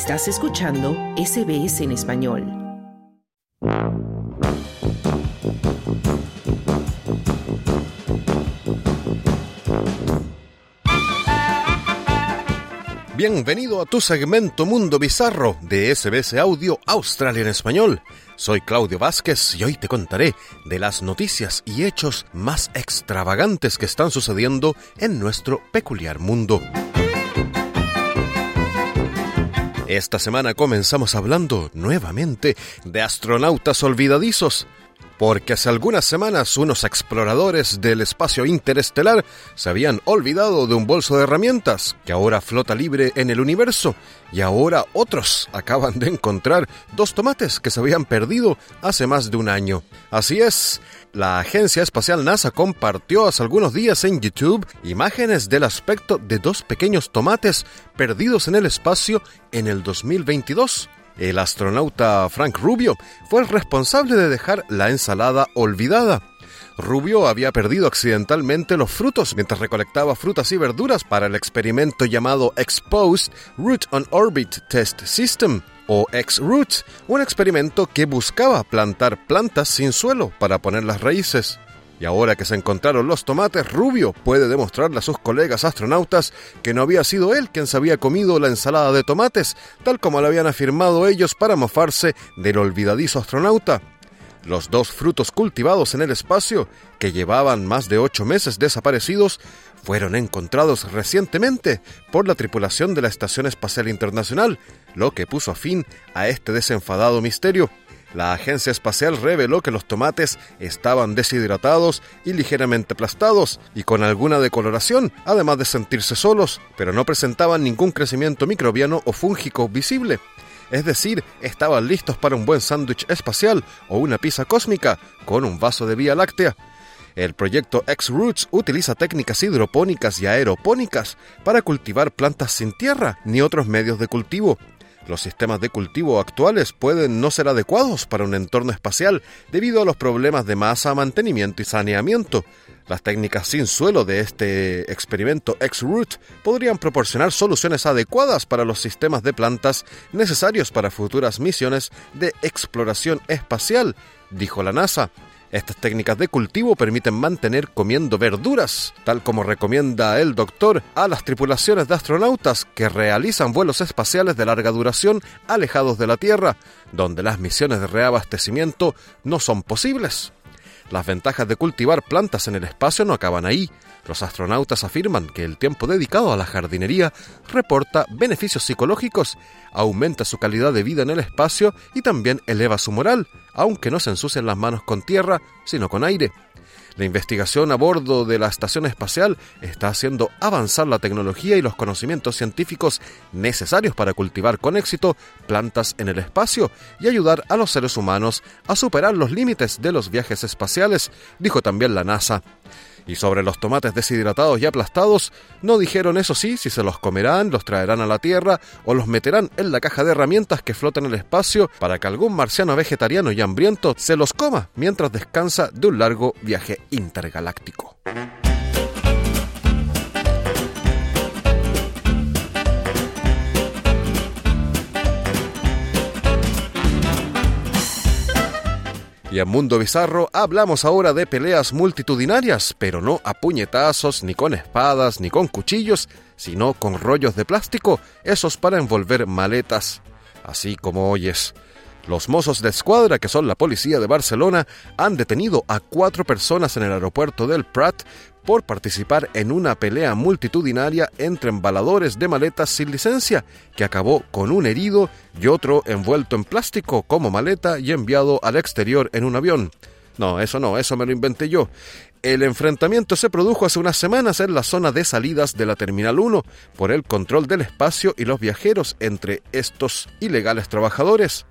Estás escuchando SBS en español. Bienvenido a tu segmento Mundo Bizarro de SBS Audio Australia en español. Soy Claudio Vázquez y hoy te contaré de las noticias y hechos más extravagantes que están sucediendo en nuestro peculiar mundo. Esta semana comenzamos hablando nuevamente de astronautas olvidadizos, porque hace algunas semanas unos exploradores del espacio interestelar se habían olvidado de un bolso de herramientas que ahora flota libre en el universo y ahora otros acaban de encontrar dos tomates que se habían perdido hace más de un año. Así es, la agencia espacial NASA compartió hace algunos días en YouTube imágenes del aspecto de dos pequeños tomates perdidos en el espacio en el 2022. El astronauta Frank Rubio fue el responsable de dejar la ensalada olvidada. Rubio había perdido accidentalmente los frutos mientras recolectaba frutas y verduras para el experimento llamado Exposed Root on Orbit Test System, o X-Root, un experimento que buscaba plantar plantas sin suelo para poner las raíces. Y ahora que se encontraron los tomates, Rubio puede demostrarle a sus colegas astronautas que no había sido él quien se había comido la ensalada de tomates, tal como lo habían afirmado ellos para mofarse del olvidadizo astronauta. Los dos frutos cultivados en el espacio, que llevaban más de ocho meses desaparecidos, fueron encontrados recientemente por la tripulación de la Estación Espacial Internacional, lo que puso fin a este desenfadado misterio. La agencia espacial reveló que los tomates estaban deshidratados y ligeramente aplastados y con alguna decoloración, además de sentirse solos, pero no presentaban ningún crecimiento microbiano o fúngico visible es decir, estaban listos para un buen sándwich espacial o una pizza cósmica con un vaso de Vía Láctea. El proyecto X-Roots utiliza técnicas hidropónicas y aeropónicas para cultivar plantas sin tierra ni otros medios de cultivo. Los sistemas de cultivo actuales pueden no ser adecuados para un entorno espacial debido a los problemas de masa, mantenimiento y saneamiento, las técnicas sin suelo de este experimento X-Root podrían proporcionar soluciones adecuadas para los sistemas de plantas necesarios para futuras misiones de exploración espacial, dijo la NASA. Estas técnicas de cultivo permiten mantener comiendo verduras, tal como recomienda el doctor a las tripulaciones de astronautas que realizan vuelos espaciales de larga duración alejados de la Tierra, donde las misiones de reabastecimiento no son posibles. Las ventajas de cultivar plantas en el espacio no acaban ahí. Los astronautas afirman que el tiempo dedicado a la jardinería reporta beneficios psicológicos, aumenta su calidad de vida en el espacio y también eleva su moral, aunque no se ensucien las manos con tierra, sino con aire. La investigación a bordo de la estación espacial está haciendo avanzar la tecnología y los conocimientos científicos necesarios para cultivar con éxito plantas en el espacio y ayudar a los seres humanos a superar los límites de los viajes espaciales, dijo también la NASA. Y sobre los tomates deshidratados y aplastados, no dijeron eso sí si se los comerán, los traerán a la Tierra o los meterán en la caja de herramientas que flota en el espacio para que algún marciano vegetariano y hambriento se los coma mientras descansa de un largo viaje intergaláctico. Y en Mundo Bizarro hablamos ahora de peleas multitudinarias, pero no a puñetazos, ni con espadas, ni con cuchillos, sino con rollos de plástico, esos para envolver maletas. Así como oyes. Los mozos de escuadra, que son la policía de Barcelona, han detenido a cuatro personas en el aeropuerto del Prat por participar en una pelea multitudinaria entre embaladores de maletas sin licencia, que acabó con un herido y otro envuelto en plástico como maleta y enviado al exterior en un avión. No, eso no, eso me lo inventé yo. El enfrentamiento se produjo hace unas semanas en la zona de salidas de la Terminal 1 por el control del espacio y los viajeros entre estos ilegales trabajadores.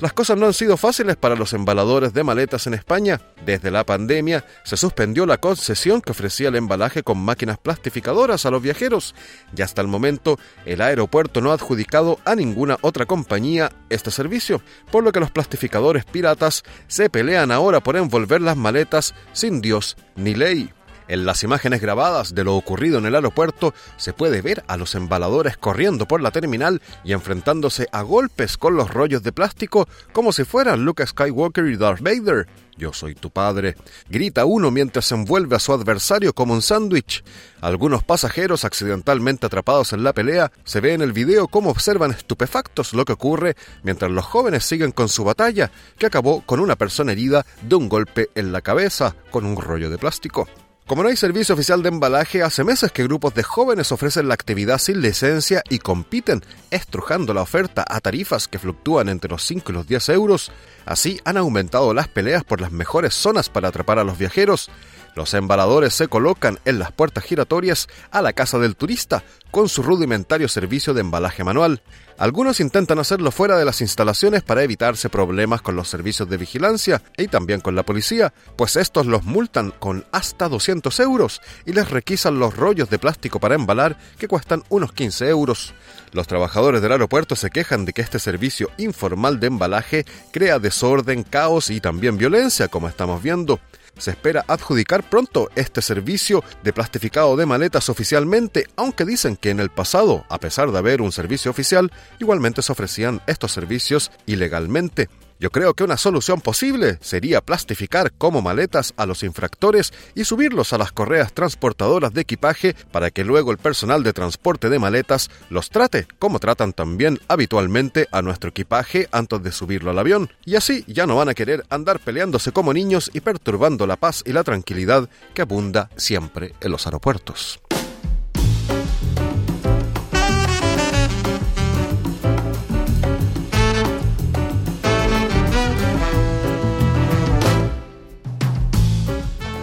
Las cosas no han sido fáciles para los embaladores de maletas en España. Desde la pandemia se suspendió la concesión que ofrecía el embalaje con máquinas plastificadoras a los viajeros y hasta el momento el aeropuerto no ha adjudicado a ninguna otra compañía este servicio, por lo que los plastificadores piratas se pelean ahora por envolver las maletas sin Dios ni ley. En las imágenes grabadas de lo ocurrido en el aeropuerto se puede ver a los embaladores corriendo por la terminal y enfrentándose a golpes con los rollos de plástico como si fueran Luke Skywalker y Darth Vader. Yo soy tu padre. Grita uno mientras envuelve a su adversario como un sándwich. Algunos pasajeros accidentalmente atrapados en la pelea se ve en el video cómo observan estupefactos lo que ocurre mientras los jóvenes siguen con su batalla, que acabó con una persona herida de un golpe en la cabeza con un rollo de plástico. Como no hay servicio oficial de embalaje, hace meses que grupos de jóvenes ofrecen la actividad sin licencia y compiten, estrujando la oferta a tarifas que fluctúan entre los 5 y los 10 euros. Así han aumentado las peleas por las mejores zonas para atrapar a los viajeros. Los embaladores se colocan en las puertas giratorias a la casa del turista, con su rudimentario servicio de embalaje manual. Algunos intentan hacerlo fuera de las instalaciones para evitarse problemas con los servicios de vigilancia y también con la policía, pues estos los multan con hasta 200 euros y les requisan los rollos de plástico para embalar que cuestan unos 15 euros. Los trabajadores del aeropuerto se quejan de que este servicio informal de embalaje crea desorden, caos y también violencia, como estamos viendo. Se espera adjudicar pronto este servicio de plastificado de maletas oficialmente, aunque dicen que en el pasado, a pesar de haber un servicio oficial, igualmente se ofrecían estos servicios ilegalmente. Yo creo que una solución posible sería plastificar como maletas a los infractores y subirlos a las correas transportadoras de equipaje para que luego el personal de transporte de maletas los trate como tratan también habitualmente a nuestro equipaje antes de subirlo al avión. Y así ya no van a querer andar peleándose como niños y perturbando la paz y la tranquilidad que abunda siempre en los aeropuertos.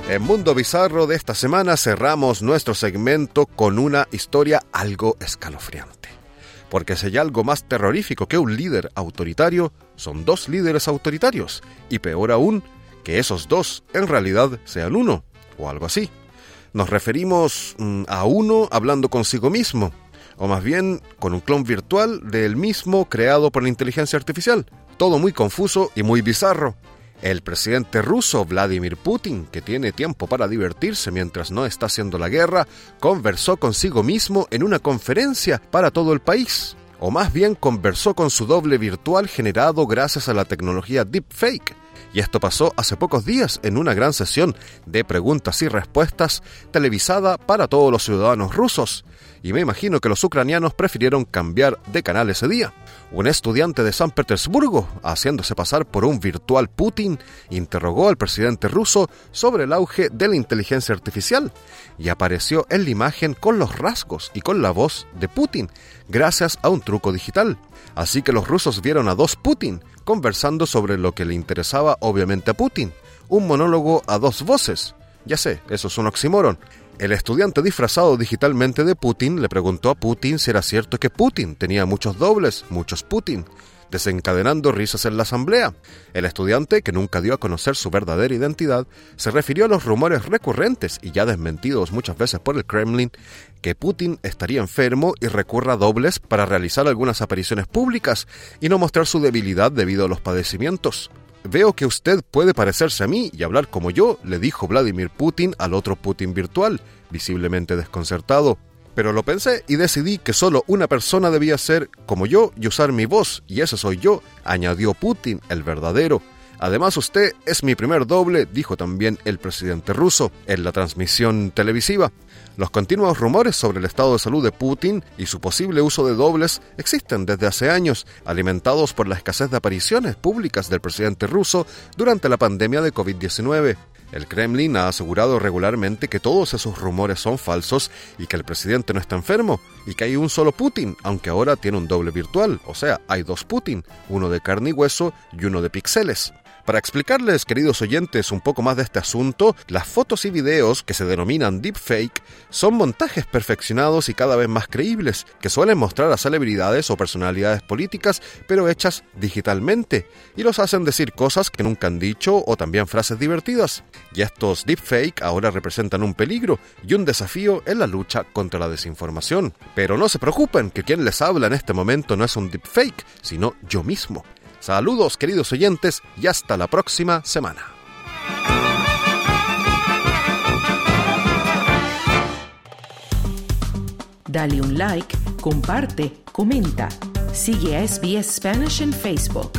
En Mundo Bizarro de esta semana cerramos nuestro segmento con una historia algo escalofriante. Porque si hay algo más terrorífico que un líder autoritario, son dos líderes autoritarios, y peor aún, que esos dos en realidad sean uno, o algo así. Nos referimos mm, a uno hablando consigo mismo, o más bien con un clon virtual del mismo creado por la inteligencia artificial. Todo muy confuso y muy bizarro, el presidente ruso Vladimir Putin, que tiene tiempo para divertirse mientras no está haciendo la guerra, conversó consigo mismo en una conferencia para todo el país, o más bien conversó con su doble virtual generado gracias a la tecnología deepfake. Y esto pasó hace pocos días en una gran sesión de preguntas y respuestas televisada para todos los ciudadanos rusos. Y me imagino que los ucranianos prefirieron cambiar de canal ese día. Un estudiante de San Petersburgo, haciéndose pasar por un virtual Putin, interrogó al presidente ruso sobre el auge de la inteligencia artificial y apareció en la imagen con los rasgos y con la voz de Putin, gracias a un truco digital. Así que los rusos vieron a dos Putin conversando sobre lo que le interesaba obviamente a Putin, un monólogo a dos voces. Ya sé, eso es un oxímoron, el estudiante disfrazado digitalmente de Putin le preguntó a Putin si era cierto que Putin tenía muchos dobles, muchos Putin, desencadenando risas en la asamblea. El estudiante, que nunca dio a conocer su verdadera identidad, se refirió a los rumores recurrentes y ya desmentidos muchas veces por el Kremlin que Putin estaría enfermo y recurra a dobles para realizar algunas apariciones públicas y no mostrar su debilidad debido a los padecimientos. Veo que usted puede parecerse a mí y hablar como yo, le dijo Vladimir Putin al otro Putin virtual, visiblemente desconcertado. Pero lo pensé y decidí que solo una persona debía ser como yo y usar mi voz, y ese soy yo, añadió Putin, el verdadero. Además, usted es mi primer doble, dijo también el presidente ruso en la transmisión televisiva. Los continuos rumores sobre el estado de salud de Putin y su posible uso de dobles existen desde hace años, alimentados por la escasez de apariciones públicas del presidente ruso durante la pandemia de COVID-19. El Kremlin ha asegurado regularmente que todos esos rumores son falsos y que el presidente no está enfermo y que hay un solo Putin, aunque ahora tiene un doble virtual, o sea, hay dos Putin, uno de carne y hueso y uno de píxeles. Para explicarles, queridos oyentes, un poco más de este asunto, las fotos y videos que se denominan deepfake son montajes perfeccionados y cada vez más creíbles, que suelen mostrar a celebridades o personalidades políticas, pero hechas digitalmente, y los hacen decir cosas que nunca han dicho o también frases divertidas. Y estos deepfake ahora representan un peligro y un desafío en la lucha contra la desinformación. Pero no se preocupen, que quien les habla en este momento no es un deepfake, sino yo mismo. Saludos queridos oyentes y hasta la próxima semana. Dale un like, comparte, comenta. Sigue a SBS Spanish en Facebook.